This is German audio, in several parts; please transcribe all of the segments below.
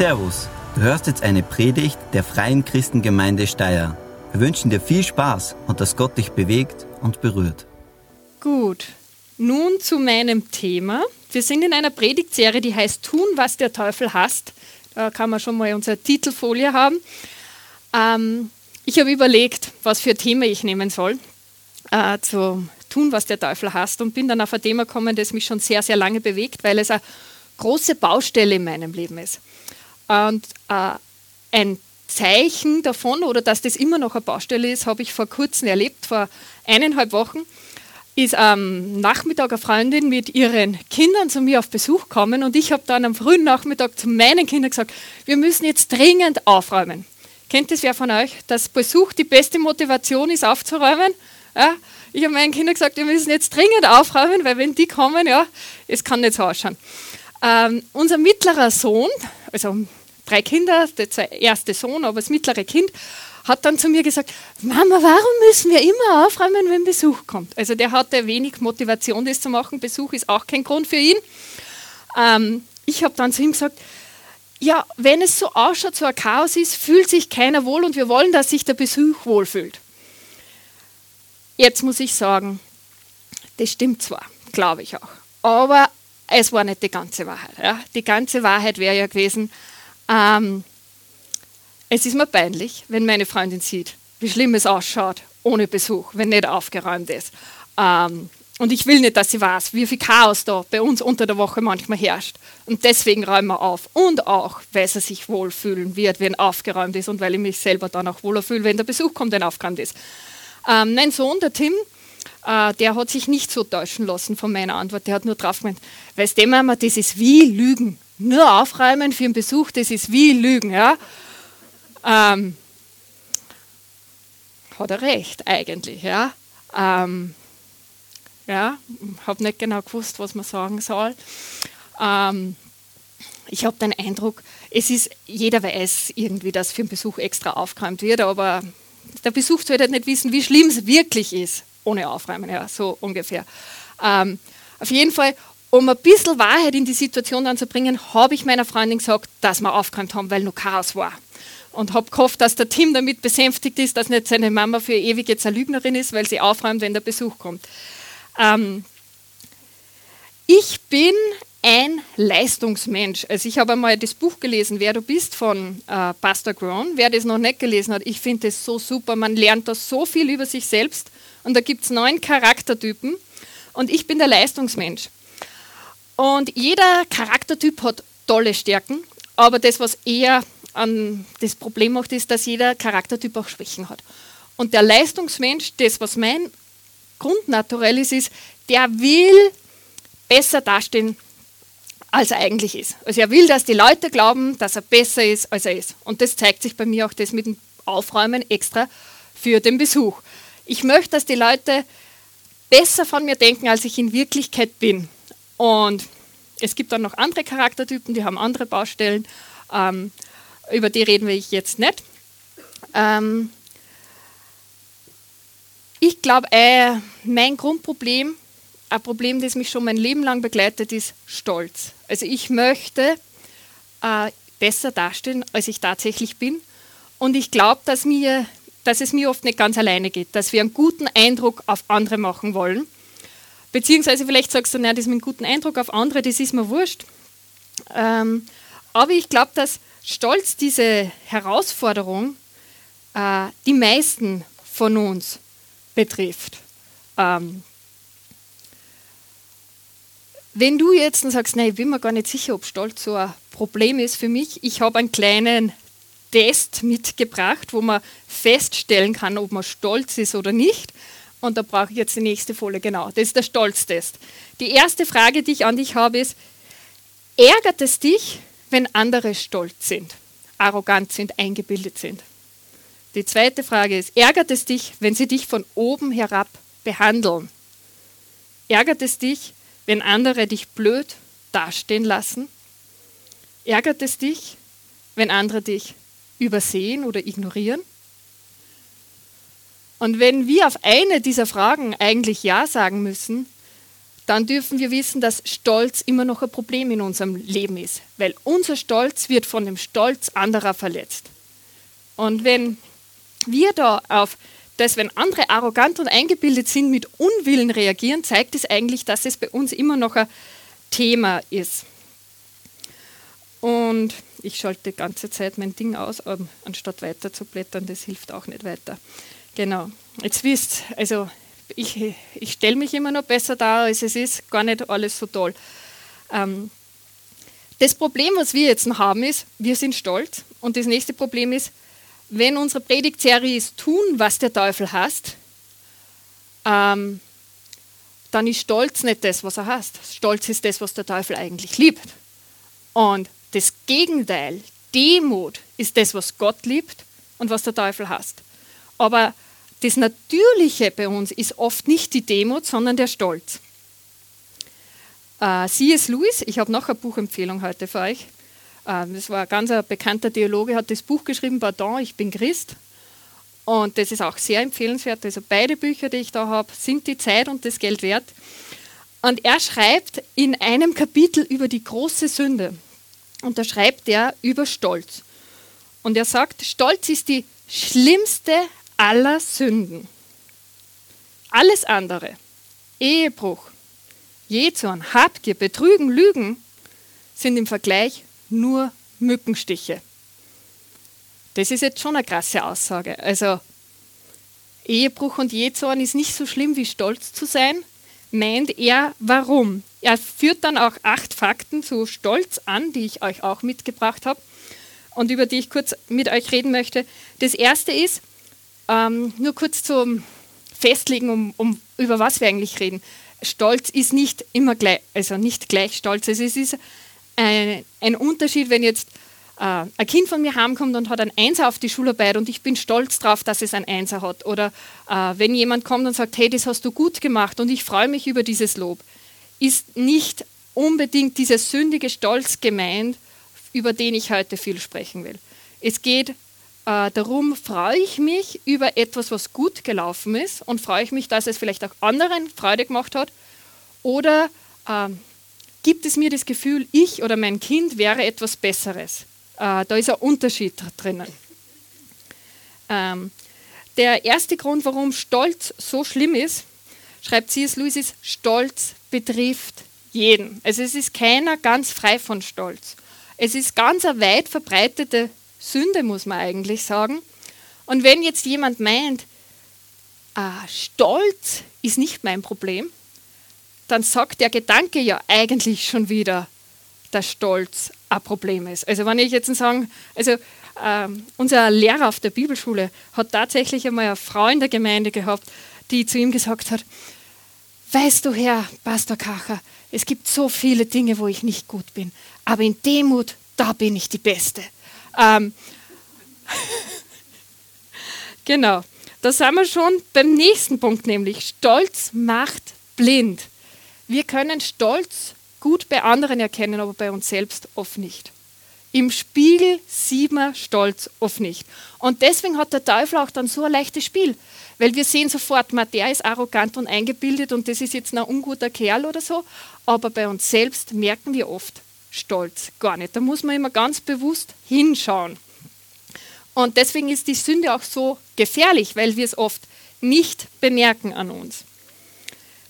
Servus, du hörst jetzt eine Predigt der Freien Christengemeinde Steyr. Wir wünschen dir viel Spaß und dass Gott dich bewegt und berührt. Gut, nun zu meinem Thema. Wir sind in einer Predigtserie, die heißt Tun, was der Teufel hasst. Da kann man schon mal unsere Titelfolie haben. Ähm, ich habe überlegt, was für ein Thema ich nehmen soll, äh, zu tun, was der Teufel hasst und bin dann auf ein Thema gekommen, das mich schon sehr, sehr lange bewegt, weil es eine große Baustelle in meinem Leben ist. Und äh, ein Zeichen davon oder dass das immer noch eine Baustelle ist, habe ich vor kurzem erlebt, vor eineinhalb Wochen ist am Nachmittag eine Freundin mit ihren Kindern zu mir auf Besuch gekommen und ich habe dann am frühen Nachmittag zu meinen Kindern gesagt, wir müssen jetzt dringend aufräumen. Kennt das wer von euch, dass Besuch die beste Motivation ist, aufzuräumen? Ja? Ich habe meinen Kindern gesagt, wir müssen jetzt dringend aufräumen, weil wenn die kommen, ja, es kann nicht so ausschauen. Ähm, unser mittlerer Sohn, also drei Kinder, der erste Sohn, aber das mittlere Kind, hat dann zu mir gesagt, Mama, warum müssen wir immer aufräumen, wenn Besuch kommt? Also der hatte wenig Motivation, das zu machen. Besuch ist auch kein Grund für ihn. Ähm, ich habe dann zu ihm gesagt, ja, wenn es so ausschaut, so ein Chaos ist, fühlt sich keiner wohl und wir wollen, dass sich der Besuch wohlfühlt. Jetzt muss ich sagen, das stimmt zwar, glaube ich auch, aber es war nicht die ganze Wahrheit. Ja. Die ganze Wahrheit wäre ja gewesen, ähm, es ist mir peinlich, wenn meine Freundin sieht, wie schlimm es ausschaut ohne Besuch, wenn nicht aufgeräumt ist. Ähm, und ich will nicht, dass sie weiß, wie viel Chaos da bei uns unter der Woche manchmal herrscht. Und deswegen räumen wir auf. Und auch, weil sie sich wohlfühlen wird, wenn aufgeräumt ist und weil ich mich selber dann auch wohler fühle, wenn der Besuch kommt, wenn aufgeräumt ist. Ähm, mein Sohn, der Tim, äh, der hat sich nicht so täuschen lassen von meiner Antwort. Der hat nur drauf gemeint, weißt du, Mama, das ist wie Lügen. Nur aufräumen für einen Besuch, das ist wie Lügen. Ja? Ähm, hat er recht, eigentlich. Ja, ähm, ja habe nicht genau gewusst, was man sagen soll. Ähm, ich habe den Eindruck, es ist, jeder weiß irgendwie, dass für einen Besuch extra aufgeräumt wird, aber der Besuch sollte nicht wissen, wie schlimm es wirklich ist, ohne Aufräumen, ja, so ungefähr. Ähm, auf jeden Fall, um ein bisschen Wahrheit in die Situation dann zu bringen, habe ich meiner Freundin gesagt, dass wir aufgeräumt haben, weil noch Chaos war und habe gehofft, dass der Tim damit besänftigt ist, dass nicht seine Mama für ewig jetzt eine Lügnerin ist, weil sie aufräumt, wenn der Besuch kommt. Ähm, ich bin ein Leistungsmensch. Also ich habe einmal das Buch gelesen, Wer du bist, von äh, Pastor Grown. Wer das noch nicht gelesen hat, ich finde das so super. Man lernt da so viel über sich selbst und da gibt es neun Charaktertypen und ich bin der Leistungsmensch. Und jeder Charaktertyp hat tolle Stärken, aber das, was eher an das Problem macht, ist, dass jeder Charaktertyp auch Schwächen hat. Und der Leistungsmensch, das, was mein Grundnaturell ist, ist, der will besser dastehen, als er eigentlich ist. Also er will, dass die Leute glauben, dass er besser ist, als er ist. Und das zeigt sich bei mir auch das mit dem Aufräumen extra für den Besuch. Ich möchte, dass die Leute besser von mir denken, als ich in Wirklichkeit bin. Und es gibt dann noch andere Charaktertypen, die haben andere Baustellen. Ähm, über die reden wir jetzt nicht. Ähm, ich glaube, äh, mein Grundproblem, ein Problem, das mich schon mein Leben lang begleitet, ist Stolz. Also ich möchte äh, besser dastehen, als ich tatsächlich bin. Und ich glaube, dass, dass es mir oft nicht ganz alleine geht, dass wir einen guten Eindruck auf andere machen wollen. Beziehungsweise vielleicht sagst du, nein, das mit einem guten Eindruck auf andere, das ist mir wurscht. Ähm, aber ich glaube, dass Stolz diese Herausforderung äh, die meisten von uns betrifft. Ähm, wenn du jetzt sagst, nein, ich bin mir gar nicht sicher, ob Stolz so ein Problem ist für mich, ich habe einen kleinen Test mitgebracht, wo man feststellen kann, ob man stolz ist oder nicht. Und da brauche ich jetzt die nächste Folie, genau. Das ist der Stolztest. Die erste Frage, die ich an dich habe, ist, ärgert es dich, wenn andere stolz sind, arrogant sind, eingebildet sind? Die zweite Frage ist, ärgert es dich, wenn sie dich von oben herab behandeln? Ärgert es dich, wenn andere dich blöd dastehen lassen? Ärgert es dich, wenn andere dich übersehen oder ignorieren? Und wenn wir auf eine dieser Fragen eigentlich Ja sagen müssen, dann dürfen wir wissen, dass Stolz immer noch ein Problem in unserem Leben ist, weil unser Stolz wird von dem Stolz anderer verletzt. Und wenn wir da auf das, wenn andere arrogant und eingebildet sind, mit Unwillen reagieren, zeigt es eigentlich, dass es bei uns immer noch ein Thema ist. Und ich schalte die ganze Zeit mein Ding aus, anstatt weiter zu blättern, das hilft auch nicht weiter. Genau. Jetzt wisst, also ich, ich stelle mich immer noch besser dar, als es ist, gar nicht alles so toll. Ähm, das Problem, was wir jetzt noch haben, ist, wir sind stolz. Und das nächste Problem ist, wenn unsere Predigtserie ist, tun, was der Teufel hasst, ähm, dann ist Stolz nicht das, was er hasst. Stolz ist das, was der Teufel eigentlich liebt. Und das Gegenteil, Demut, ist das, was Gott liebt und was der Teufel hasst. Aber das Natürliche bei uns ist oft nicht die Demut, sondern der Stolz. Äh, C.S. Lewis, ich habe noch eine Buchempfehlung heute für euch. Äh, das war ein ganz bekannter Theologe, hat das Buch geschrieben, Pardon, ich bin Christ. Und das ist auch sehr empfehlenswert. Also beide Bücher, die ich da habe, sind die Zeit und das Geld wert. Und er schreibt in einem Kapitel über die große Sünde. Und da schreibt er über Stolz. Und er sagt, Stolz ist die schlimmste aller Sünden. Alles andere, Ehebruch, Jezorn, Habgier, Betrügen, Lügen, sind im Vergleich nur Mückenstiche. Das ist jetzt schon eine krasse Aussage. Also Ehebruch und Jezorn ist nicht so schlimm wie stolz zu sein, meint er, warum? Er führt dann auch acht Fakten zu Stolz an, die ich euch auch mitgebracht habe und über die ich kurz mit euch reden möchte. Das erste ist, ähm, nur kurz zum Festlegen, um, um, über was wir eigentlich reden. Stolz ist nicht immer gleich, also nicht gleich Stolz. Also es ist ein, ein Unterschied, wenn jetzt äh, ein Kind von mir heimkommt und hat ein Einser auf die Schularbeit und ich bin stolz darauf, dass es ein Einser hat. Oder äh, wenn jemand kommt und sagt, hey, das hast du gut gemacht und ich freue mich über dieses Lob, ist nicht unbedingt dieser sündige Stolz gemeint, über den ich heute viel sprechen will. Es geht äh, darum freue ich mich über etwas, was gut gelaufen ist und freue ich mich, dass es vielleicht auch anderen Freude gemacht hat. Oder äh, gibt es mir das Gefühl, ich oder mein Kind wäre etwas Besseres? Äh, da ist ein Unterschied drinnen. Ähm, der erste Grund, warum Stolz so schlimm ist, schreibt C.S. Lewis, ist, Stolz betrifft jeden. Also es ist keiner ganz frei von Stolz. Es ist ganz eine weit verbreitete Sünde, muss man eigentlich sagen. Und wenn jetzt jemand meint, ah, Stolz ist nicht mein Problem, dann sagt der Gedanke ja eigentlich schon wieder, dass Stolz ein Problem ist. Also wenn ich jetzt sagen, also ähm, unser Lehrer auf der Bibelschule hat tatsächlich einmal eine Frau in der Gemeinde gehabt, die zu ihm gesagt hat, weißt du Herr Pastor Kacher, es gibt so viele Dinge, wo ich nicht gut bin, aber in Demut, da bin ich die Beste. Ähm, genau, da sind wir schon beim nächsten Punkt, nämlich Stolz macht blind. Wir können Stolz gut bei anderen erkennen, aber bei uns selbst oft nicht. Im Spiegel sieht man Stolz oft nicht. Und deswegen hat der Teufel auch dann so ein leichtes Spiel. Weil wir sehen sofort, der ist arrogant und eingebildet und das ist jetzt ein unguter Kerl oder so. Aber bei uns selbst merken wir oft, Stolz gar nicht. Da muss man immer ganz bewusst hinschauen. Und deswegen ist die Sünde auch so gefährlich, weil wir es oft nicht bemerken an uns.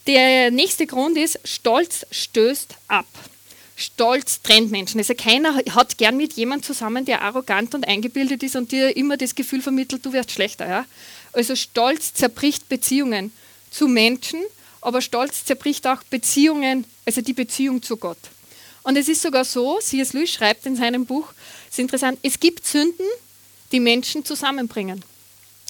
Der nächste Grund ist, Stolz stößt ab. Stolz trennt Menschen. Also keiner hat gern mit jemandem zusammen, der arrogant und eingebildet ist und dir immer das Gefühl vermittelt, du wirst schlechter. Ja? Also Stolz zerbricht Beziehungen zu Menschen, aber Stolz zerbricht auch Beziehungen, also die Beziehung zu Gott. Und es ist sogar so, C.S. Lewis schreibt in seinem Buch, es ist interessant, es gibt Sünden, die Menschen zusammenbringen.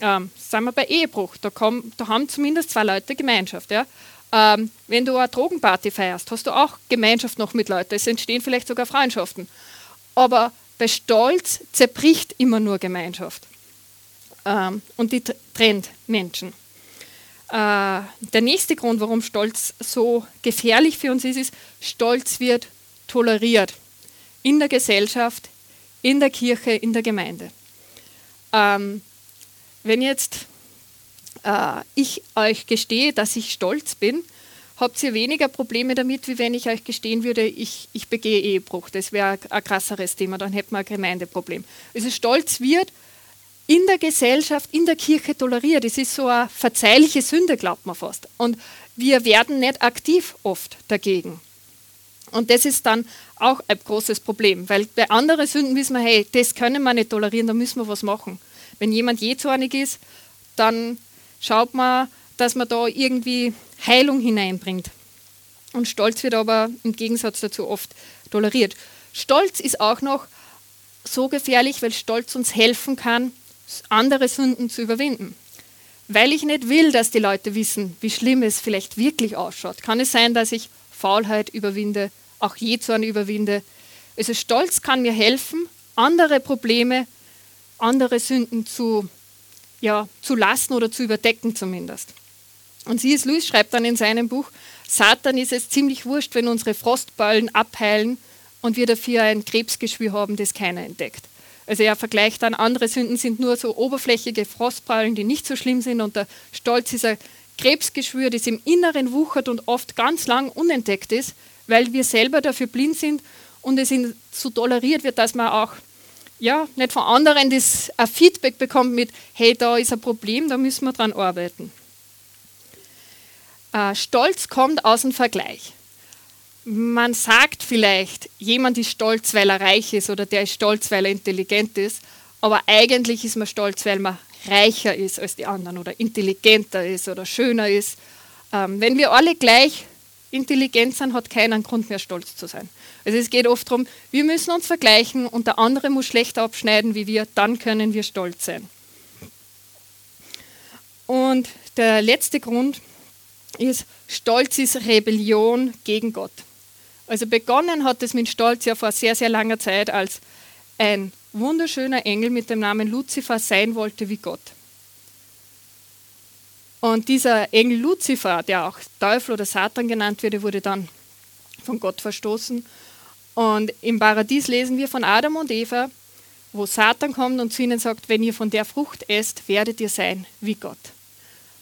Ähm, sagen wir bei Ehebruch, da, komm, da haben zumindest zwei Leute Gemeinschaft. Ja? Ähm, wenn du eine Drogenparty feierst, hast du auch Gemeinschaft noch mit Leuten. Es entstehen vielleicht sogar Freundschaften. Aber bei Stolz zerbricht immer nur Gemeinschaft. Ähm, und die trennt Menschen. Äh, der nächste Grund, warum Stolz so gefährlich für uns ist, ist, Stolz wird toleriert in der Gesellschaft, in der Kirche, in der Gemeinde. Ähm, wenn jetzt äh, ich euch gestehe, dass ich stolz bin, habt ihr weniger Probleme damit, wie wenn ich euch gestehen würde, ich, ich begehe Ehebruch. Das wäre ein krasseres Thema, dann hätten wir ein Gemeindeproblem. Also Stolz wird in der Gesellschaft, in der Kirche toleriert. Es ist so eine verzeihliche Sünde, glaubt man fast. Und wir werden nicht aktiv oft dagegen. Und das ist dann auch ein großes Problem, weil bei anderen Sünden wissen wir, hey, das können wir nicht tolerieren, da müssen wir was machen. Wenn jemand jähzornig ist, dann schaut man, dass man da irgendwie Heilung hineinbringt. Und Stolz wird aber im Gegensatz dazu oft toleriert. Stolz ist auch noch so gefährlich, weil Stolz uns helfen kann, andere Sünden zu überwinden. Weil ich nicht will, dass die Leute wissen, wie schlimm es vielleicht wirklich ausschaut, kann es sein, dass ich Faulheit überwinde, auch Jezorn überwinde. Also Stolz kann mir helfen, andere Probleme, andere Sünden zu, ja, zu lassen oder zu überdecken zumindest. Und C.S. Lewis schreibt dann in seinem Buch, Satan ist es ziemlich wurscht, wenn unsere Frostballen abheilen und wir dafür ein Krebsgeschwür haben, das keiner entdeckt. Also er vergleicht dann, andere Sünden sind nur so oberflächige Frostballen, die nicht so schlimm sind und der Stolz ist ein Krebsgeschwür, das im Inneren wuchert und oft ganz lang unentdeckt ist, weil wir selber dafür blind sind und es so toleriert wird, dass man auch ja, nicht von anderen das ein Feedback bekommt mit, hey, da ist ein Problem, da müssen wir dran arbeiten. Äh, Stolz kommt aus dem Vergleich. Man sagt vielleicht, jemand ist stolz, weil er reich ist oder der ist stolz, weil er intelligent ist, aber eigentlich ist man stolz, weil man reicher ist als die anderen oder intelligenter ist oder schöner ist. Ähm, wenn wir alle gleich intelligent sind, hat keiner einen Grund mehr stolz zu sein. Also es geht oft darum, wir müssen uns vergleichen und der andere muss schlechter abschneiden wie wir, dann können wir stolz sein. Und der letzte Grund ist, Stolz ist Rebellion gegen Gott. Also begonnen hat es mit Stolz ja vor sehr, sehr langer Zeit, als ein wunderschöner Engel mit dem Namen Luzifer sein wollte wie Gott. Und dieser Engel Luzifer, der auch Teufel oder Satan genannt wird, wurde dann von Gott verstoßen. Und im Paradies lesen wir von Adam und Eva, wo Satan kommt und zu ihnen sagt, wenn ihr von der Frucht esst, werdet ihr sein wie Gott.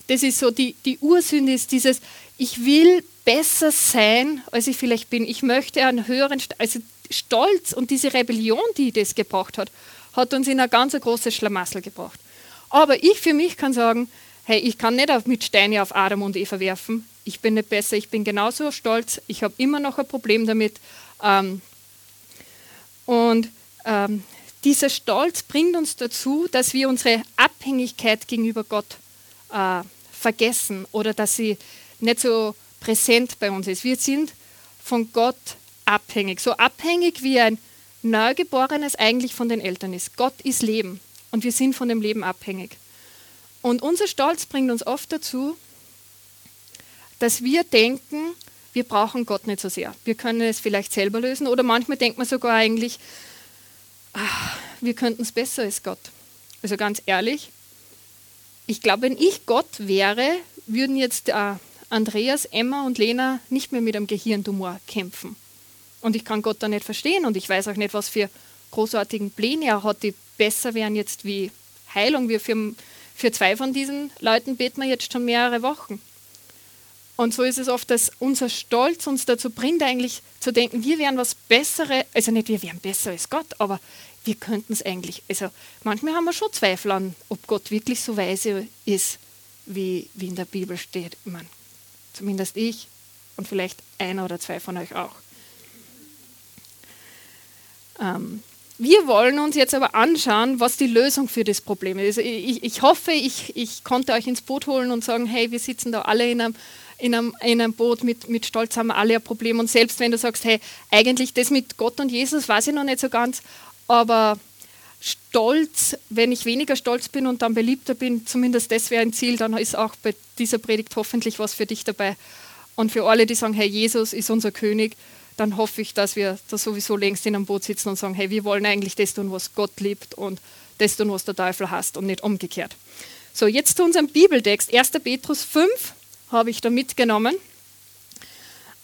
Das ist so, die, die Ursünde ist dieses, ich will besser sein, als ich vielleicht bin. Ich möchte einen höheren, also Stolz und diese Rebellion, die das gebracht hat, hat uns in ein ganz großes Schlamassel gebracht. Aber ich für mich kann sagen, hey, ich kann nicht mit Steine auf Adam und Eva werfen. Ich bin nicht besser, ich bin genauso stolz. Ich habe immer noch ein Problem damit. Ähm, und ähm, dieser Stolz bringt uns dazu, dass wir unsere Abhängigkeit gegenüber Gott äh, vergessen oder dass sie nicht so präsent bei uns ist. Wir sind von Gott abhängig. So abhängig wie ein Neugeborenes eigentlich von den Eltern ist. Gott ist Leben und wir sind von dem Leben abhängig. Und unser Stolz bringt uns oft dazu, dass wir denken, wir brauchen Gott nicht so sehr. Wir können es vielleicht selber lösen oder manchmal denkt man sogar eigentlich, ach, wir könnten es besser als Gott. Also ganz ehrlich, ich glaube, wenn ich Gott wäre, würden jetzt äh, Andreas, Emma und Lena nicht mehr mit einem Gehirntumor kämpfen. Und ich kann Gott da nicht verstehen und ich weiß auch nicht, was für großartigen Pläne er hat, die besser wären jetzt wie Heilung. Wir für, für zwei von diesen Leuten beten wir jetzt schon mehrere Wochen. Und so ist es oft, dass unser Stolz uns dazu bringt, eigentlich zu denken, wir wären was Besseres, also nicht wir wären besser als Gott, aber wir könnten es eigentlich. Also manchmal haben wir schon Zweifel an, ob Gott wirklich so weise ist, wie, wie in der Bibel steht. Ich meine, zumindest ich und vielleicht einer oder zwei von euch auch. Ähm, wir wollen uns jetzt aber anschauen, was die Lösung für das Problem ist. Ich, ich hoffe, ich, ich, konnte euch ins Boot holen und sagen, hey, wir sitzen da alle in einem, in einem, in einem Boot, mit, mit Stolz haben wir alle ein Problem. Und selbst wenn du sagst, hey, eigentlich das mit Gott und Jesus weiß ich noch nicht so ganz, aber Stolz, wenn ich weniger stolz bin und dann beliebter bin, zumindest das wäre ein Ziel, dann ist auch bei dieser Predigt hoffentlich was für dich dabei. Und für alle, die sagen, hey, Jesus ist unser König, dann hoffe ich, dass wir da sowieso längst in einem Boot sitzen und sagen, hey, wir wollen eigentlich das tun, was Gott liebt und das tun, was der Teufel hasst und nicht umgekehrt. So, jetzt zu unserem Bibeltext. 1. Petrus 5 habe ich da mitgenommen.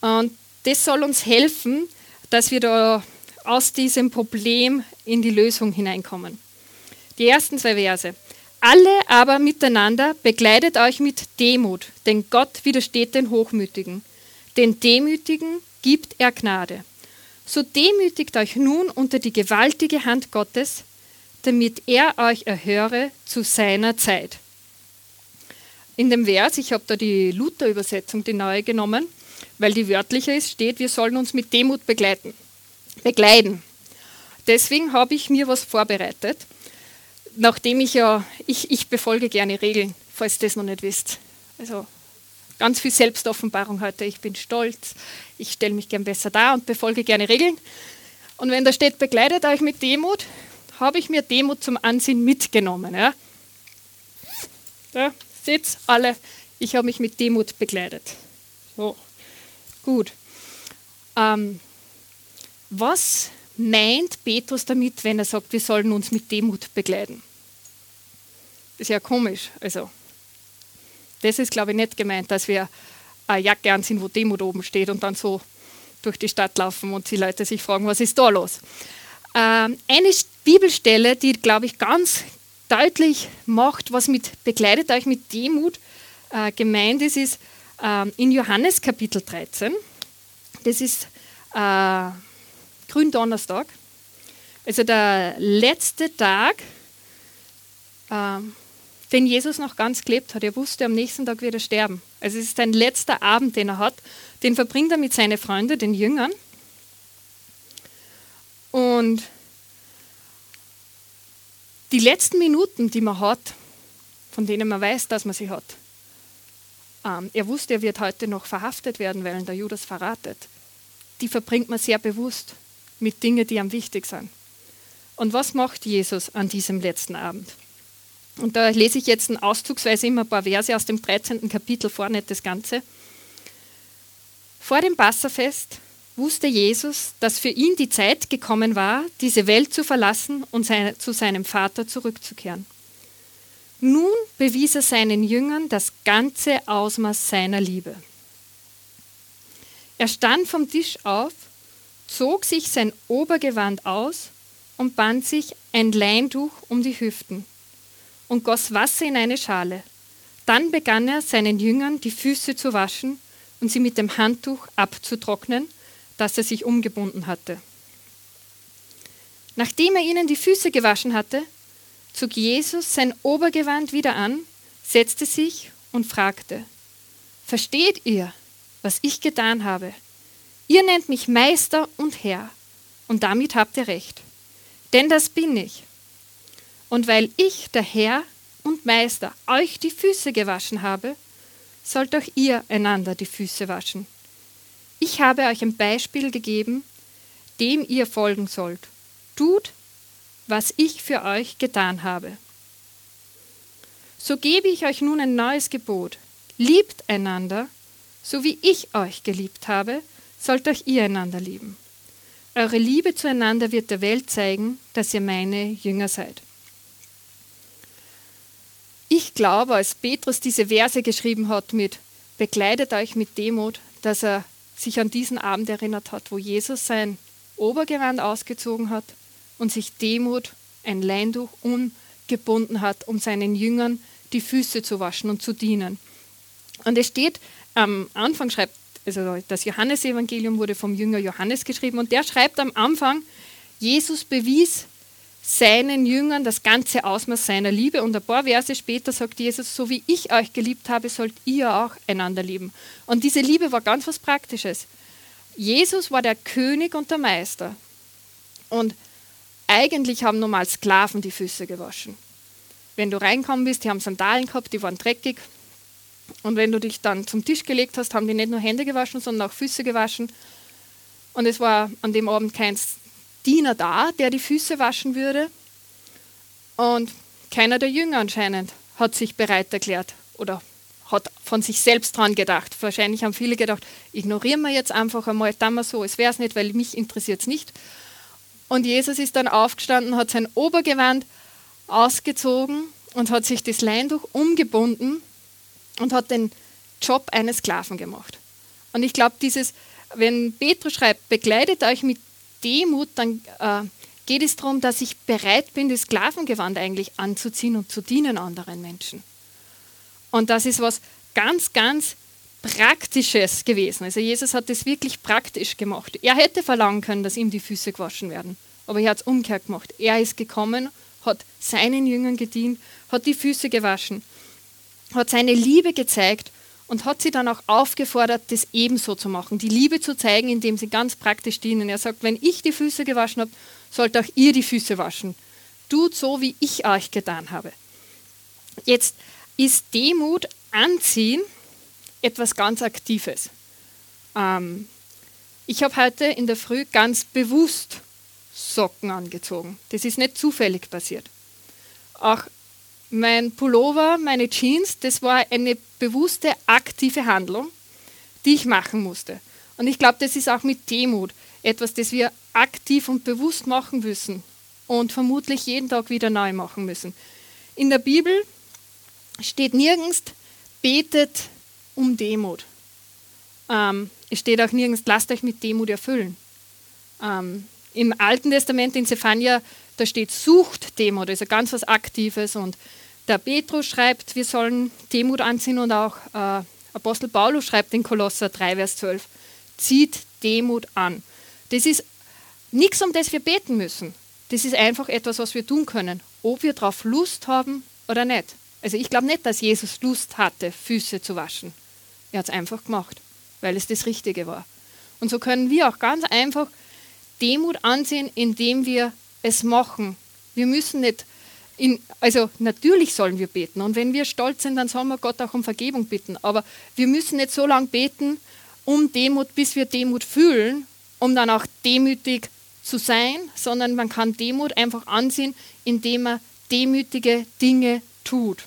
Und das soll uns helfen, dass wir da aus diesem Problem in die Lösung hineinkommen. Die ersten zwei Verse. Alle aber miteinander begleitet euch mit Demut, denn Gott widersteht den Hochmütigen. Den Demütigen gibt er Gnade. So demütigt euch nun unter die gewaltige Hand Gottes, damit er euch erhöre zu seiner Zeit. In dem Vers, ich habe da die Luther-Übersetzung, die neue genommen, weil die wörtlicher ist, steht, wir sollen uns mit Demut begleiten, begleiten. Deswegen habe ich mir was vorbereitet, nachdem ich ja, ich, ich befolge gerne Regeln, falls ihr das noch nicht wisst. Also ganz viel Selbstoffenbarung heute. Ich bin stolz, ich stelle mich gern besser dar und befolge gerne Regeln. Und wenn da steht, begleitet euch mit Demut, habe ich mir Demut zum Ansehen mitgenommen. Ja? Da seht alle, ich habe mich mit Demut begleitet. So, gut. Ähm, was meint Petrus damit, wenn er sagt, wir sollen uns mit Demut begleiten? Ist ja komisch. Also, das ist, glaube ich, nicht gemeint, dass wir eine Jacke anziehen, wo Demut oben steht und dann so durch die Stadt laufen und die Leute sich fragen, was ist da los? Ähm, eine Bibelstelle, die, glaube ich, ganz deutlich macht, was mit begleitet euch mit Demut äh, gemeint ist, ist äh, in Johannes Kapitel 13. Das ist äh, Gründonnerstag, also der letzte Tag, äh, den Jesus noch ganz gelebt hat. Er wusste, am nächsten Tag wird er sterben. Also es ist sein letzter Abend, den er hat. Den verbringt er mit seinen Freunden, den Jüngern. Und die letzten Minuten, die man hat, von denen man weiß, dass man sie hat, ähm, er wusste, er wird heute noch verhaftet werden, weil ihn der Judas verratet, die verbringt man sehr bewusst mit Dingen, die am wichtig sind. Und was macht Jesus an diesem letzten Abend? Und da lese ich jetzt auszugsweise immer ein paar Verse aus dem 13. Kapitel vor, nicht das Ganze. Vor dem Passafest wusste Jesus, dass für ihn die Zeit gekommen war, diese Welt zu verlassen und zu seinem Vater zurückzukehren. Nun bewies er seinen Jüngern das ganze Ausmaß seiner Liebe. Er stand vom Tisch auf, zog sich sein Obergewand aus und band sich ein Leintuch um die Hüften und goss Wasser in eine Schale. Dann begann er seinen Jüngern die Füße zu waschen und sie mit dem Handtuch abzutrocknen, das er sich umgebunden hatte. Nachdem er ihnen die Füße gewaschen hatte, zog Jesus sein Obergewand wieder an, setzte sich und fragte, Versteht ihr, was ich getan habe? Ihr nennt mich Meister und Herr, und damit habt ihr recht. Denn das bin ich. Und weil ich, der Herr und Meister, euch die Füße gewaschen habe, sollt auch ihr einander die Füße waschen. Ich habe euch ein Beispiel gegeben, dem ihr folgen sollt. Tut, was ich für euch getan habe. So gebe ich euch nun ein neues Gebot. Liebt einander, so wie ich euch geliebt habe, sollt euch ihr einander lieben. Eure Liebe zueinander wird der Welt zeigen, dass ihr meine Jünger seid. Ich glaube, als Petrus diese Verse geschrieben hat mit Bekleidet euch mit Demut, dass er sich an diesen Abend erinnert hat, wo Jesus sein Obergewand ausgezogen hat und sich Demut, ein Leintuch umgebunden hat, um seinen Jüngern die Füße zu waschen und zu dienen. Und es steht, am Anfang schreibt, also das Johannesevangelium wurde vom Jünger Johannes geschrieben und der schreibt am Anfang, Jesus bewies seinen Jüngern das ganze Ausmaß seiner Liebe. Und ein paar Verse später sagt Jesus, so wie ich euch geliebt habe, sollt ihr auch einander lieben. Und diese Liebe war ganz was Praktisches. Jesus war der König und der Meister. Und eigentlich haben normal Sklaven die Füße gewaschen. Wenn du reinkommen bist, die haben Sandalen gehabt, die waren dreckig. Und wenn du dich dann zum Tisch gelegt hast, haben die nicht nur Hände gewaschen, sondern auch Füße gewaschen. Und es war an dem Abend kein Diener da, der die Füße waschen würde. Und keiner der Jünger anscheinend hat sich bereit erklärt oder hat von sich selbst dran gedacht. Wahrscheinlich haben viele gedacht, ignorieren wir jetzt einfach einmal, dann mal so, es wäre es nicht, weil mich interessiert es nicht. Und Jesus ist dann aufgestanden, hat sein Obergewand ausgezogen und hat sich das Leintuch umgebunden und hat den Job eines Sklaven gemacht. Und ich glaube, dieses, wenn Petrus schreibt, begleitet euch mit Demut, dann äh, geht es darum, dass ich bereit bin, das Sklavengewand eigentlich anzuziehen und zu dienen anderen Menschen. Und das ist was ganz, ganz Praktisches gewesen. Also Jesus hat das wirklich praktisch gemacht. Er hätte verlangen können, dass ihm die Füße gewaschen werden. Aber er hat es umgekehrt gemacht. Er ist gekommen, hat seinen Jüngern gedient, hat die Füße gewaschen, hat seine Liebe gezeigt und hat sie dann auch aufgefordert, das ebenso zu machen. Die Liebe zu zeigen, indem sie ganz praktisch dienen. Er sagt, wenn ich die Füße gewaschen habe, sollt auch ihr die Füße waschen. Tut so, wie ich euch getan habe. Jetzt ist Demut anziehen etwas ganz Aktives. Ähm, ich habe heute in der Früh ganz bewusst Socken angezogen. Das ist nicht zufällig passiert. Auch mein Pullover, meine Jeans, das war eine bewusste, aktive Handlung, die ich machen musste. Und ich glaube, das ist auch mit Demut etwas, das wir aktiv und bewusst machen müssen und vermutlich jeden Tag wieder neu machen müssen. In der Bibel steht nirgends, betet um Demut. Ähm, es steht auch nirgends, lasst euch mit Demut erfüllen. Ähm, Im Alten Testament in Zephania, da steht, sucht Demut, also ganz was Aktives. Und der Petrus schreibt, wir sollen Demut anziehen und auch äh, Apostel Paulus schreibt in Kolosser 3, Vers 12, zieht Demut an. Das ist nichts, um das wir beten müssen. Das ist einfach etwas, was wir tun können, ob wir darauf Lust haben oder nicht. Also ich glaube nicht, dass Jesus Lust hatte, Füße zu waschen. Er hat es einfach gemacht, weil es das Richtige war. Und so können wir auch ganz einfach Demut ansehen, indem wir es machen. Wir müssen nicht, in, also natürlich sollen wir beten. Und wenn wir stolz sind, dann sollen wir Gott auch um Vergebung bitten. Aber wir müssen nicht so lange beten, um Demut, bis wir Demut fühlen, um dann auch demütig zu sein, sondern man kann Demut einfach ansehen, indem man demütige Dinge tut.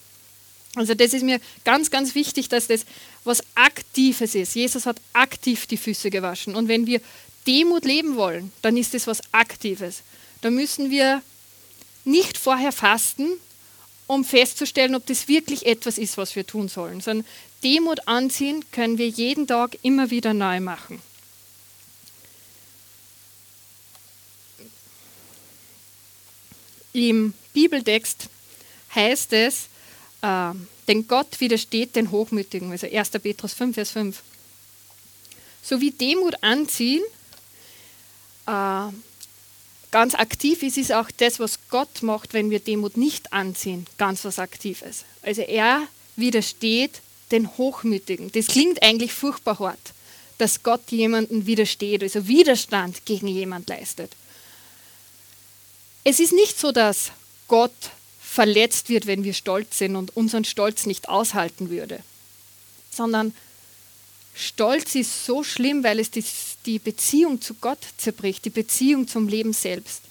Also das ist mir ganz, ganz wichtig, dass das was Aktives ist. Jesus hat aktiv die Füße gewaschen. Und wenn wir Demut leben wollen, dann ist das was Aktives. Da müssen wir nicht vorher fasten, um festzustellen, ob das wirklich etwas ist, was wir tun sollen, sondern Demut anziehen können wir jeden Tag immer wieder neu machen. Im Bibeltext heißt es, äh, denn Gott widersteht den Hochmütigen, also 1. Petrus 5, Vers 5. So wie Demut anziehen äh, ganz aktiv ist, ist auch das, was Gott macht, wenn wir Demut nicht anziehen, ganz was Aktives. Also er widersteht den Hochmütigen. Das klingt eigentlich furchtbar hart, dass Gott jemanden widersteht, also Widerstand gegen jemand leistet. Es ist nicht so, dass Gott verletzt wird, wenn wir stolz sind und unseren Stolz nicht aushalten würde, sondern Stolz ist so schlimm, weil es die, die Beziehung zu Gott zerbricht, die Beziehung zum Leben selbst.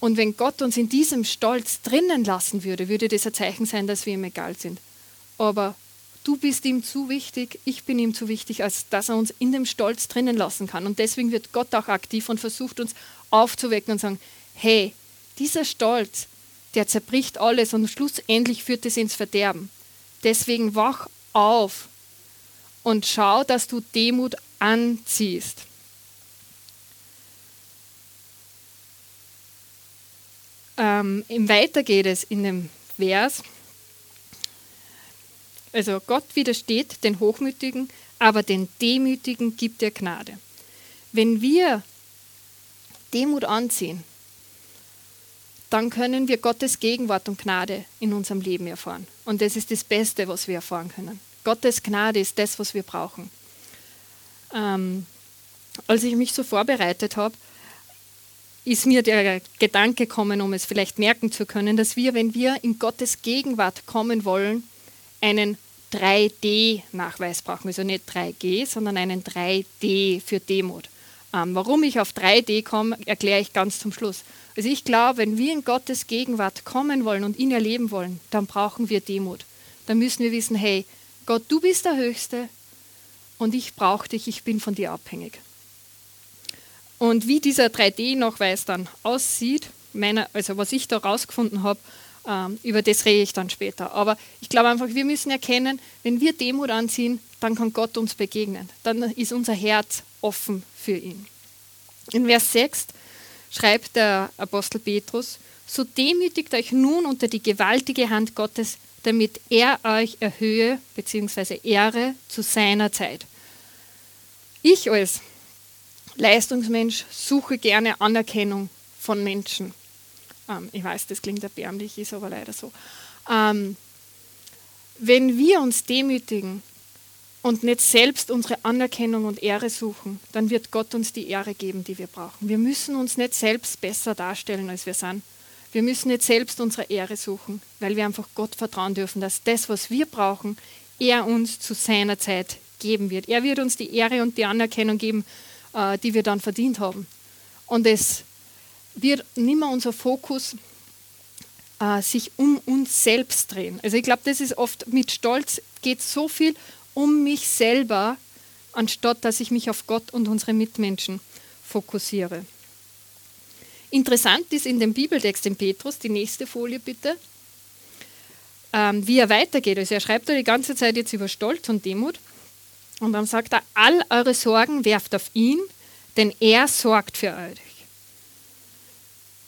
Und wenn Gott uns in diesem Stolz drinnen lassen würde, würde das ein Zeichen sein, dass wir ihm egal sind. Aber du bist ihm zu wichtig, ich bin ihm zu wichtig, als dass er uns in dem Stolz drinnen lassen kann. Und deswegen wird Gott auch aktiv und versucht uns aufzuwecken und sagen, hey, dieser Stolz, der zerbricht alles und schlussendlich führt es ins Verderben. Deswegen wach auf und schau, dass du Demut anziehst. Ähm, Im Weiter geht es in dem Vers. Also Gott widersteht den Hochmütigen, aber den Demütigen gibt er Gnade. Wenn wir Demut anziehen, dann können wir Gottes Gegenwart und Gnade in unserem Leben erfahren. Und das ist das Beste, was wir erfahren können. Gottes Gnade ist das, was wir brauchen. Ähm, als ich mich so vorbereitet habe, ist mir der Gedanke gekommen, um es vielleicht merken zu können, dass wir, wenn wir in Gottes Gegenwart kommen wollen, einen 3D-Nachweis brauchen. Also nicht 3G, sondern einen 3D für Demut. Ähm, warum ich auf 3D komme, erkläre ich ganz zum Schluss. Also ich glaube, wenn wir in Gottes Gegenwart kommen wollen und ihn erleben wollen, dann brauchen wir Demut. Dann müssen wir wissen, hey, Gott, du bist der Höchste und ich brauche dich, ich bin von dir abhängig. Und wie dieser 3D-Nachweis dann aussieht, meine, also was ich da rausgefunden habe, ähm, über das rede ich dann später. Aber ich glaube einfach, wir müssen erkennen, wenn wir Demut anziehen, dann kann Gott uns begegnen. Dann ist unser Herz offen für ihn. In Vers 6 schreibt der Apostel Petrus, so demütigt euch nun unter die gewaltige Hand Gottes, damit er euch erhöhe bzw. ehre zu seiner Zeit. Ich als Leistungsmensch suche gerne Anerkennung von Menschen. Ähm, ich weiß, das klingt erbärmlich, ist aber leider so. Ähm, wenn wir uns demütigen und nicht selbst unsere Anerkennung und Ehre suchen, dann wird Gott uns die Ehre geben, die wir brauchen. Wir müssen uns nicht selbst besser darstellen, als wir sind. Wir müssen nicht selbst unsere Ehre suchen, weil wir einfach Gott vertrauen dürfen, dass das, was wir brauchen, er uns zu seiner Zeit geben wird. Er wird uns die Ehre und die Anerkennung geben, äh, die wir dann verdient haben. Und es wird nicht mehr unser Fokus äh, sich um uns selbst drehen. Also ich glaube, das ist oft mit Stolz geht so viel um mich selber, anstatt dass ich mich auf Gott und unsere Mitmenschen fokussiere. Interessant ist in dem Bibeltext in Petrus, die nächste Folie bitte, ähm, wie er weitergeht. Also er schreibt da die ganze Zeit jetzt über Stolz und Demut. Und dann sagt er, all eure Sorgen werft auf ihn, denn er sorgt für euch.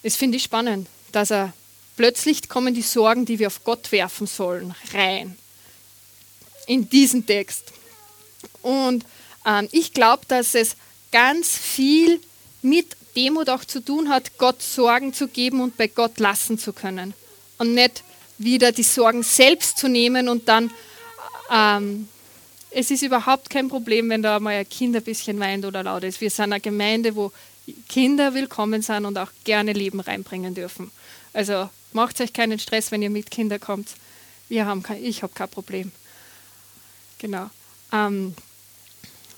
Das finde ich spannend, dass er plötzlich kommen die Sorgen, die wir auf Gott werfen sollen, rein in diesen Text. Und ähm, ich glaube, dass es ganz viel mit Demut auch zu tun hat, Gott Sorgen zu geben und bei Gott lassen zu können. Und nicht wieder die Sorgen selbst zu nehmen und dann, ähm, es ist überhaupt kein Problem, wenn da mal ein Kind ein bisschen weint oder laut ist. Wir sind eine Gemeinde, wo Kinder willkommen sind und auch gerne Leben reinbringen dürfen. Also macht euch keinen Stress, wenn ihr mit Kindern kommt. Wir haben kein, ich habe kein Problem. Genau. Ähm,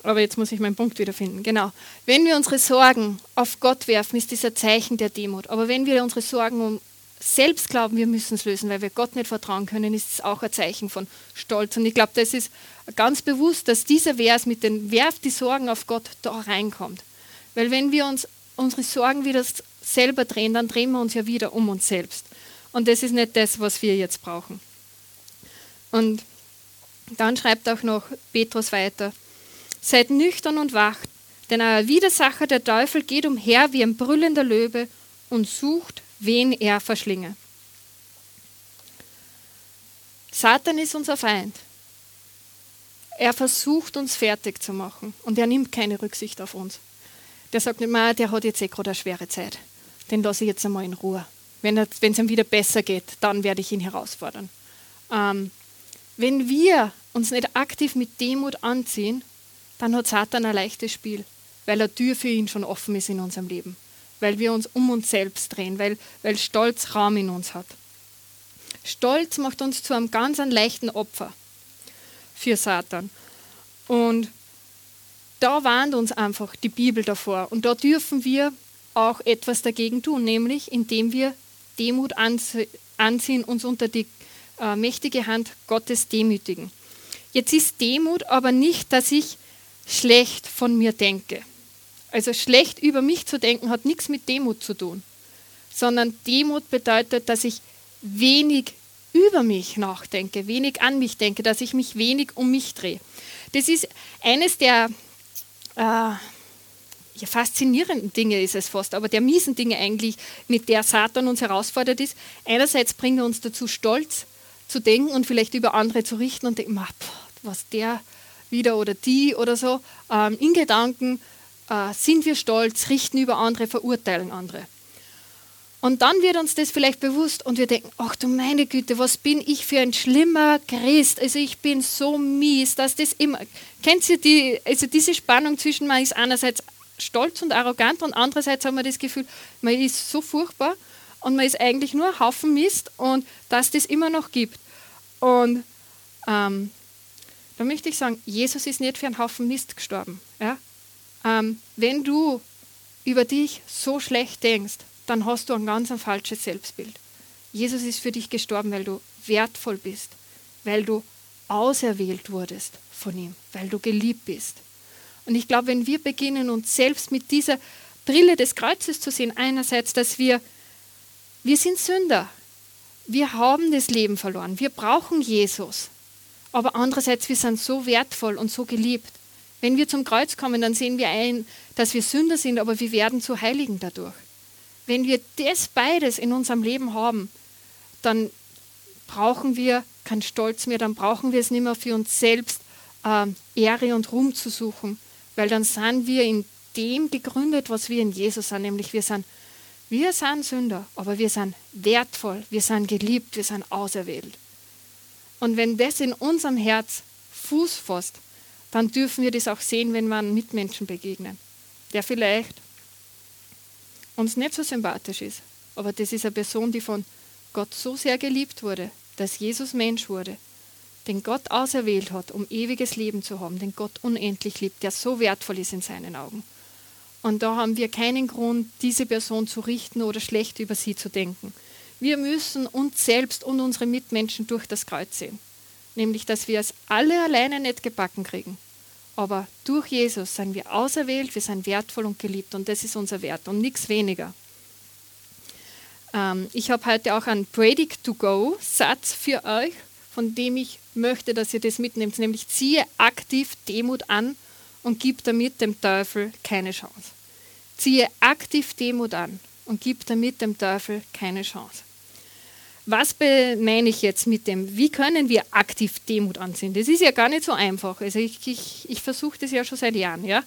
aber jetzt muss ich meinen Punkt wiederfinden. Genau. Wenn wir unsere Sorgen auf Gott werfen, ist ein Zeichen der Demut. Aber wenn wir unsere Sorgen um selbst glauben, wir müssen es lösen, weil wir Gott nicht vertrauen können, ist es auch ein Zeichen von Stolz. Und ich glaube, das ist ganz bewusst, dass dieser Vers mit den Werf die Sorgen auf Gott da reinkommt. Weil wenn wir uns unsere Sorgen wieder selber drehen, dann drehen wir uns ja wieder um uns selbst. Und das ist nicht das, was wir jetzt brauchen. Und dann schreibt auch noch Petrus weiter, Seid nüchtern und wacht, denn euer Widersacher, der Teufel, geht umher wie ein brüllender Löwe und sucht, wen er verschlinge. Satan ist unser Feind. Er versucht uns fertig zu machen und er nimmt keine Rücksicht auf uns. Der sagt nicht mehr, der hat jetzt eh gerade eine schwere Zeit. Den lasse ich jetzt einmal in Ruhe. Wenn es ihm wieder besser geht, dann werde ich ihn herausfordern. Ähm, wenn wir uns nicht aktiv mit Demut anziehen, dann hat Satan ein leichtes Spiel, weil eine Tür für ihn schon offen ist in unserem Leben, weil wir uns um uns selbst drehen, weil, weil Stolz Raum in uns hat. Stolz macht uns zu einem ganz einen leichten Opfer für Satan. Und da warnt uns einfach die Bibel davor. Und da dürfen wir auch etwas dagegen tun, nämlich indem wir Demut anziehen, uns unter die äh, mächtige Hand Gottes demütigen. Jetzt ist Demut aber nicht, dass ich schlecht von mir denke. Also schlecht über mich zu denken hat nichts mit Demut zu tun, sondern Demut bedeutet, dass ich wenig über mich nachdenke, wenig an mich denke, dass ich mich wenig um mich drehe. Das ist eines der äh, ja, faszinierenden Dinge ist es fast, aber der miesen Dinge eigentlich, mit der Satan uns herausfordert ist. Einerseits bringt er uns dazu, stolz zu denken und vielleicht über andere zu richten und denken, was der wieder oder die oder so. Ähm, in Gedanken äh, sind wir stolz, richten über andere, verurteilen andere. Und dann wird uns das vielleicht bewusst und wir denken, ach du meine Güte, was bin ich für ein schlimmer Christ? Also ich bin so mies, dass das immer. Kennt ihr die, also diese Spannung zwischen man ist einerseits stolz und arrogant und andererseits haben wir das Gefühl, man ist so furchtbar und man ist eigentlich nur ein Haufen Mist und dass das immer noch gibt. Und ähm, da möchte ich sagen, Jesus ist nicht für einen Haufen Mist gestorben. Ja? Ähm, wenn du über dich so schlecht denkst, dann hast du ein ganz ein falsches Selbstbild. Jesus ist für dich gestorben, weil du wertvoll bist, weil du auserwählt wurdest von ihm, weil du geliebt bist. Und ich glaube, wenn wir beginnen, uns selbst mit dieser Brille des Kreuzes zu sehen, einerseits, dass wir, wir sind Sünder, wir haben das Leben verloren, wir brauchen Jesus, aber andererseits, wir sind so wertvoll und so geliebt. Wenn wir zum Kreuz kommen, dann sehen wir ein, dass wir Sünder sind, aber wir werden zu Heiligen dadurch. Wenn wir das beides in unserem Leben haben, dann brauchen wir kein Stolz mehr, dann brauchen wir es nicht mehr für uns selbst äh, Ehre und Ruhm zu suchen, weil dann sind wir in dem gegründet, was wir in Jesus sind, nämlich wir sind, wir sind Sünder, aber wir sind wertvoll, wir sind geliebt, wir sind auserwählt. Und wenn das in unserem Herz Fuß fasst, dann dürfen wir das auch sehen, wenn wir einem Mitmenschen begegnen, der vielleicht uns nicht so sympathisch ist, aber das ist eine Person, die von Gott so sehr geliebt wurde, dass Jesus Mensch wurde, den Gott auserwählt hat, um ewiges Leben zu haben, den Gott unendlich liebt, der so wertvoll ist in seinen Augen. Und da haben wir keinen Grund, diese Person zu richten oder schlecht über sie zu denken. Wir müssen uns selbst und unsere Mitmenschen durch das Kreuz sehen. Nämlich, dass wir es alle alleine nicht gebacken kriegen. Aber durch Jesus sind wir auserwählt, wir sind wertvoll und geliebt und das ist unser Wert und nichts weniger. Ähm, ich habe heute auch einen Predigt to Go Satz für euch, von dem ich möchte, dass ihr das mitnehmt, nämlich ziehe aktiv Demut an und gib damit dem Teufel keine Chance. Ziehe aktiv Demut an und gib damit dem Teufel keine Chance. Was meine ich jetzt mit dem, wie können wir aktiv Demut anziehen? Das ist ja gar nicht so einfach. Also ich, ich, ich versuche das ja schon seit Jahren. Ja?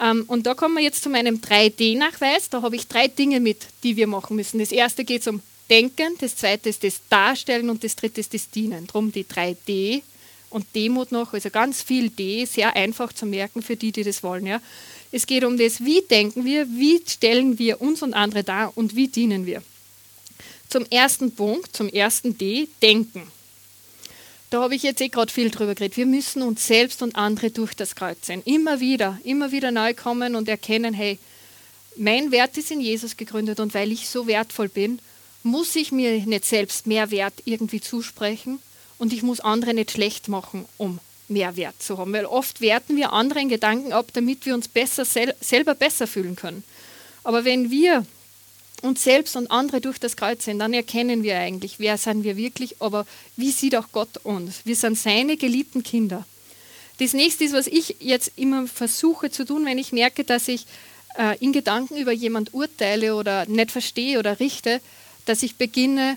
Ähm, und da kommen wir jetzt zu meinem 3D-Nachweis. Da habe ich drei Dinge mit, die wir machen müssen. Das erste geht um Denken, das zweite ist das Darstellen und das dritte ist das Dienen. Drum die 3D und Demut noch, also ganz viel D, sehr einfach zu merken für die, die das wollen. Ja. Es geht um das, wie denken wir, wie stellen wir uns und andere dar und wie dienen wir. Zum ersten Punkt, zum ersten D, Denken. Da habe ich jetzt eh gerade viel drüber geredet. Wir müssen uns selbst und andere durch das Kreuz sehen. Immer wieder, immer wieder neu kommen und erkennen, hey, mein Wert ist in Jesus gegründet und weil ich so wertvoll bin, muss ich mir nicht selbst mehr Wert irgendwie zusprechen und ich muss andere nicht schlecht machen, um mehr Wert zu haben. Weil oft werten wir anderen Gedanken ab, damit wir uns besser sel selber besser fühlen können. Aber wenn wir uns selbst und andere durch das Kreuz sehen, dann erkennen wir eigentlich, wer sind wir wirklich, aber wie sieht auch Gott uns? Wir sind seine geliebten Kinder. Das nächste ist, was ich jetzt immer versuche zu tun, wenn ich merke, dass ich äh, in Gedanken über jemand urteile oder nicht verstehe oder richte, dass ich beginne,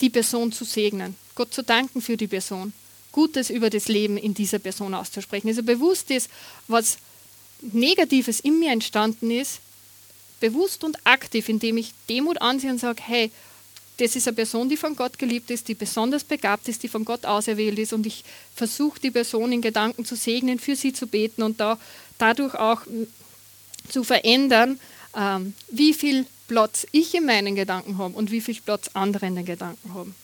die Person zu segnen, Gott zu danken für die Person, Gutes über das Leben in dieser Person auszusprechen. Also bewusst ist, was Negatives in mir entstanden ist, bewusst und aktiv, indem ich Demut ansehe und sage, hey, das ist eine Person, die von Gott geliebt ist, die besonders begabt ist, die von Gott auserwählt ist und ich versuche die Person in Gedanken zu segnen, für sie zu beten und da, dadurch auch zu verändern, ähm, wie viel Platz ich in meinen Gedanken habe und wie viel Platz andere in den Gedanken haben.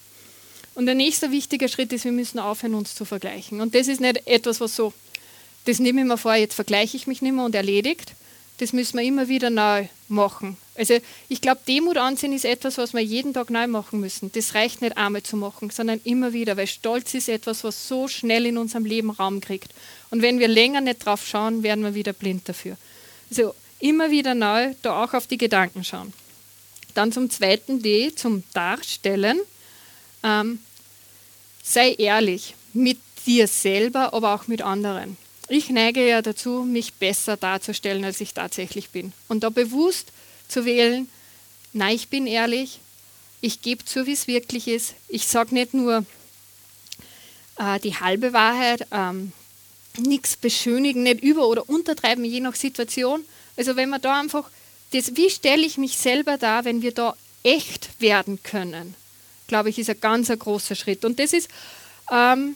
Und der nächste wichtige Schritt ist, wir müssen aufhören, uns zu vergleichen. Und das ist nicht etwas, was so, das nehme ich mir vor, jetzt vergleiche ich mich nicht mehr und erledigt. Das müssen wir immer wieder neu machen. Also ich glaube, Demut ansehen ist etwas, was wir jeden Tag neu machen müssen. Das reicht nicht einmal zu machen, sondern immer wieder, weil Stolz ist etwas, was so schnell in unserem Leben Raum kriegt. Und wenn wir länger nicht drauf schauen, werden wir wieder blind dafür. Also immer wieder neu da auch auf die Gedanken schauen. Dann zum zweiten D, zum Darstellen. Ähm, sei ehrlich mit dir selber, aber auch mit anderen. Ich neige ja dazu, mich besser darzustellen, als ich tatsächlich bin. Und da bewusst zu wählen, nein, ich bin ehrlich, ich gebe zu, wie es wirklich ist. Ich sage nicht nur äh, die halbe Wahrheit, ähm, nichts beschönigen, nicht über- oder untertreiben, je nach Situation, also wenn man da einfach, das, wie stelle ich mich selber dar, wenn wir da echt werden können, glaube ich, ist ein ganz großer Schritt. Und das ist, ähm,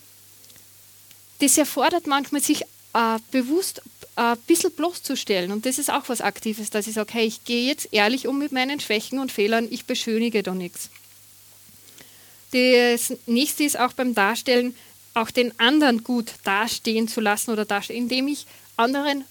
das erfordert manchmal, sich äh, bewusst äh, ein bisschen bloßzustellen. Und das ist auch was Aktives, dass ich sage, hey, ich gehe jetzt ehrlich um mit meinen Schwächen und Fehlern, ich beschönige da nichts. Das nächste ist auch beim Darstellen, auch den anderen gut dastehen zu lassen oder dastehen, indem ich anderen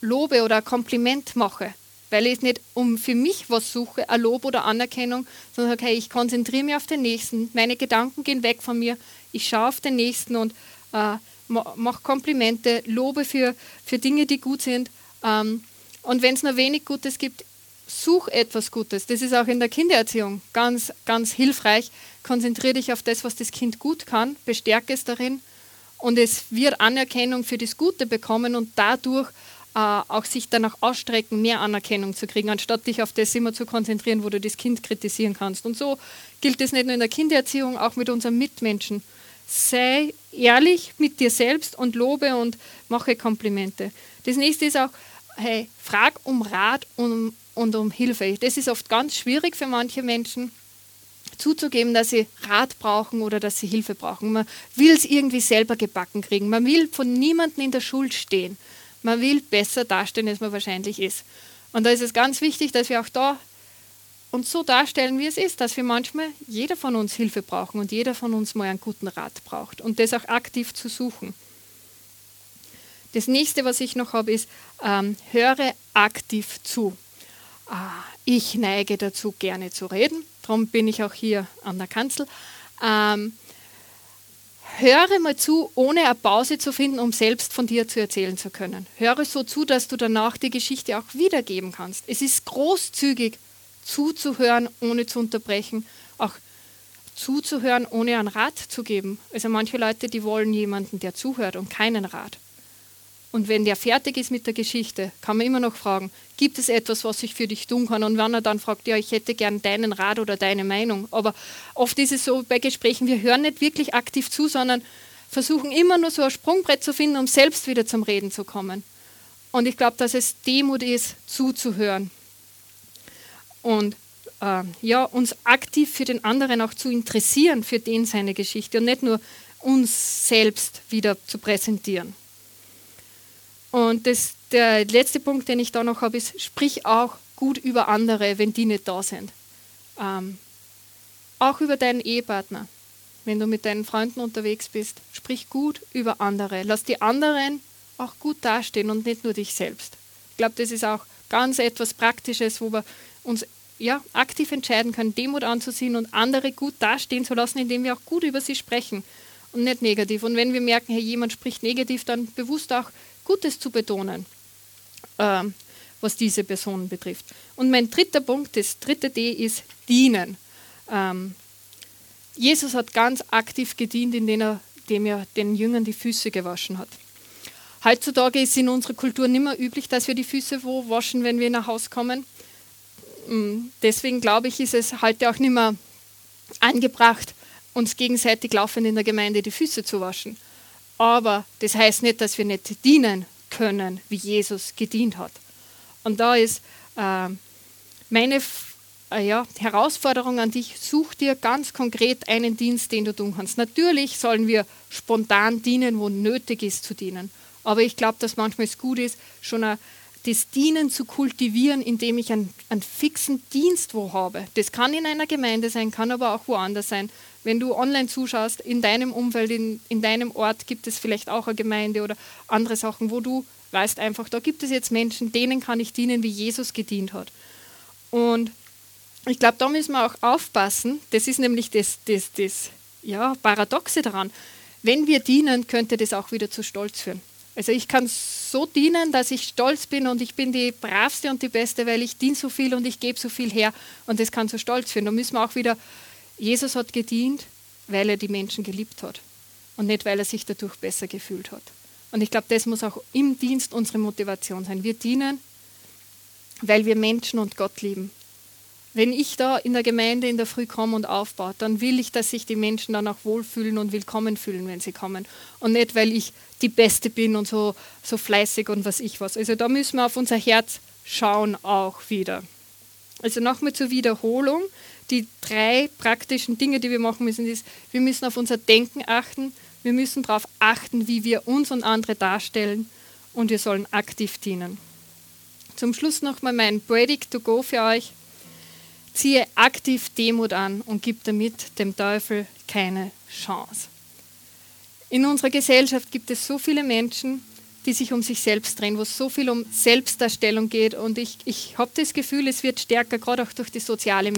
lobe oder ein Kompliment mache, weil ich nicht um für mich was suche, ein Lob oder Anerkennung, sondern sage, ich konzentriere mich auf den Nächsten, meine Gedanken gehen weg von mir, ich schaue auf den Nächsten und äh, mache Komplimente, lobe für, für Dinge, die gut sind. Ähm, und wenn es nur wenig Gutes gibt, such etwas Gutes. Das ist auch in der Kindererziehung ganz, ganz hilfreich. Konzentriere dich auf das, was das Kind gut kann, bestärke es darin und es wird Anerkennung für das Gute bekommen und dadurch äh, auch sich danach ausstrecken, mehr Anerkennung zu kriegen, anstatt dich auf das immer zu konzentrieren, wo du das Kind kritisieren kannst. Und so gilt es nicht nur in der Kindererziehung, auch mit unseren Mitmenschen. Sei ehrlich mit dir selbst und lobe und mache Komplimente. Das nächste ist auch, hey, frag um Rat und, und um Hilfe. Das ist oft ganz schwierig für manche Menschen zuzugeben, dass sie Rat brauchen oder dass sie Hilfe brauchen. Man will es irgendwie selber gebacken kriegen. Man will von niemandem in der Schuld stehen. Man will besser dastehen, als man wahrscheinlich ist. Und da ist es ganz wichtig, dass wir auch da uns so darstellen, wie es ist, dass wir manchmal jeder von uns Hilfe brauchen und jeder von uns mal einen guten Rat braucht und das auch aktiv zu suchen. Das nächste, was ich noch habe, ist, ähm, höre aktiv zu. Ah, ich neige dazu, gerne zu reden, darum bin ich auch hier an der Kanzel. Ähm, höre mal zu, ohne eine Pause zu finden, um selbst von dir zu erzählen zu können. Höre so zu, dass du danach die Geschichte auch wiedergeben kannst. Es ist großzügig zuzuhören, ohne zu unterbrechen, auch zuzuhören, ohne einen Rat zu geben. Also manche Leute, die wollen jemanden, der zuhört und keinen Rat. Und wenn der fertig ist mit der Geschichte, kann man immer noch fragen, gibt es etwas, was ich für dich tun kann? Und wenn er dann fragt, ja, ich hätte gern deinen Rat oder deine Meinung. Aber oft ist es so bei Gesprächen, wir hören nicht wirklich aktiv zu, sondern versuchen immer nur so ein Sprungbrett zu finden, um selbst wieder zum Reden zu kommen. Und ich glaube, dass es Demut ist, zuzuhören. Und äh, ja, uns aktiv für den anderen auch zu interessieren, für den seine Geschichte und nicht nur uns selbst wieder zu präsentieren. Und das, der letzte Punkt, den ich da noch habe, ist, sprich auch gut über andere, wenn die nicht da sind. Ähm, auch über deinen Ehepartner. Wenn du mit deinen Freunden unterwegs bist, sprich gut über andere. Lass die anderen auch gut dastehen und nicht nur dich selbst. Ich glaube, das ist auch ganz etwas Praktisches, wo wir uns ja, aktiv entscheiden können, Demut anzuziehen und andere gut dastehen zu lassen, indem wir auch gut über sie sprechen und nicht negativ. Und wenn wir merken, hey, jemand spricht negativ, dann bewusst auch Gutes zu betonen, ähm, was diese Person betrifft. Und mein dritter Punkt, das dritte D ist dienen. Ähm, Jesus hat ganz aktiv gedient, indem er, indem er den Jüngern die Füße gewaschen hat. Heutzutage ist in unserer Kultur nicht mehr üblich, dass wir die Füße wo waschen, wenn wir nach Hause kommen. Mm, deswegen glaube ich, ist es heute auch nicht mehr angebracht, uns gegenseitig laufend in der Gemeinde die Füße zu waschen. Aber das heißt nicht, dass wir nicht dienen können, wie Jesus gedient hat. Und da ist äh, meine äh, ja, Herausforderung an dich, such dir ganz konkret einen Dienst, den du tun kannst. Natürlich sollen wir spontan dienen, wo nötig ist zu dienen. Aber ich glaube, dass manchmal es gut ist, schon ein das Dienen zu kultivieren, indem ich einen, einen fixen Dienst wo habe. Das kann in einer Gemeinde sein, kann aber auch woanders sein. Wenn du online zuschaust, in deinem Umfeld, in, in deinem Ort gibt es vielleicht auch eine Gemeinde oder andere Sachen, wo du weißt einfach, da gibt es jetzt Menschen, denen kann ich dienen, wie Jesus gedient hat. Und ich glaube, da müssen wir auch aufpassen. Das ist nämlich das, das, das ja, Paradoxe daran. Wenn wir dienen, könnte das auch wieder zu Stolz führen. Also ich kann so dienen, dass ich stolz bin und ich bin die bravste und die beste, weil ich diene so viel und ich gebe so viel her und das kann zu stolz führen. Da müssen wir auch wieder, Jesus hat gedient, weil er die Menschen geliebt hat und nicht, weil er sich dadurch besser gefühlt hat. Und ich glaube, das muss auch im Dienst unsere Motivation sein. Wir dienen, weil wir Menschen und Gott lieben wenn ich da in der Gemeinde in der Früh komme und aufbaue, dann will ich, dass sich die Menschen dann auch wohlfühlen und willkommen fühlen, wenn sie kommen. Und nicht, weil ich die Beste bin und so, so fleißig und was ich was. Also da müssen wir auf unser Herz schauen auch wieder. Also nochmal zur Wiederholung. Die drei praktischen Dinge, die wir machen müssen, ist, wir müssen auf unser Denken achten, wir müssen darauf achten, wie wir uns und andere darstellen und wir sollen aktiv dienen. Zum Schluss nochmal mein Predigt to go für euch. Ziehe aktiv Demut an und gib damit dem Teufel keine Chance. In unserer Gesellschaft gibt es so viele Menschen, die sich um sich selbst drehen, wo es so viel um Selbstdarstellung geht. Und ich, ich habe das Gefühl, es wird stärker, gerade auch durch die sozialen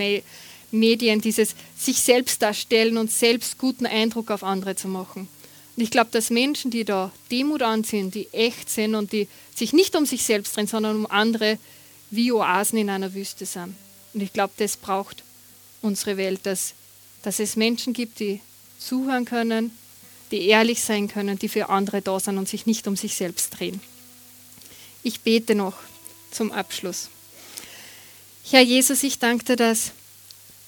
Medien, dieses sich selbst darstellen und selbst guten Eindruck auf andere zu machen. Und ich glaube, dass Menschen, die da Demut anziehen, die echt sind und die sich nicht um sich selbst drehen, sondern um andere, wie Oasen in einer Wüste sind. Und ich glaube, das braucht unsere Welt, dass, dass es Menschen gibt, die zuhören können, die ehrlich sein können, die für andere da sind und sich nicht um sich selbst drehen. Ich bete noch zum Abschluss. Herr Jesus, ich danke dir, dass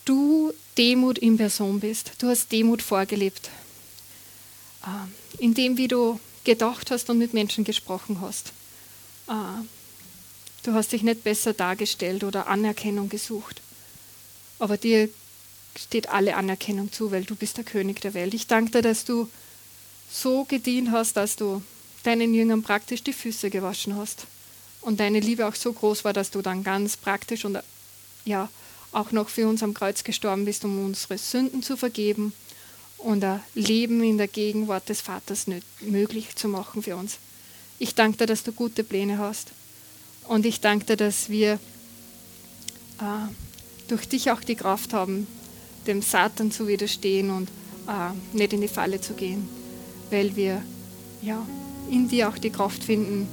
du Demut in Person bist. Du hast Demut vorgelebt. Ähm, in dem, wie du gedacht hast und mit Menschen gesprochen hast. Du hast dich nicht besser dargestellt oder Anerkennung gesucht. Aber dir steht alle Anerkennung zu, weil du bist der König der Welt. Ich danke dir, dass du so gedient hast, dass du deinen Jüngern praktisch die Füße gewaschen hast. Und deine Liebe auch so groß war, dass du dann ganz praktisch und ja, auch noch für uns am Kreuz gestorben bist, um unsere Sünden zu vergeben und ein Leben in der Gegenwart des Vaters möglich zu machen für uns. Ich danke dir, dass du gute Pläne hast. Und ich danke dir, dass wir äh, durch dich auch die Kraft haben, dem Satan zu widerstehen und äh, nicht in die Falle zu gehen, weil wir ja, in dir auch die Kraft finden,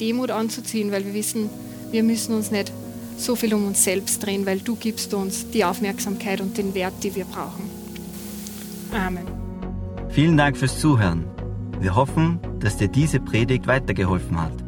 Demut anzuziehen, weil wir wissen, wir müssen uns nicht so viel um uns selbst drehen, weil du gibst uns die Aufmerksamkeit und den Wert, die wir brauchen. Amen. Vielen Dank fürs Zuhören. Wir hoffen, dass dir diese Predigt weitergeholfen hat.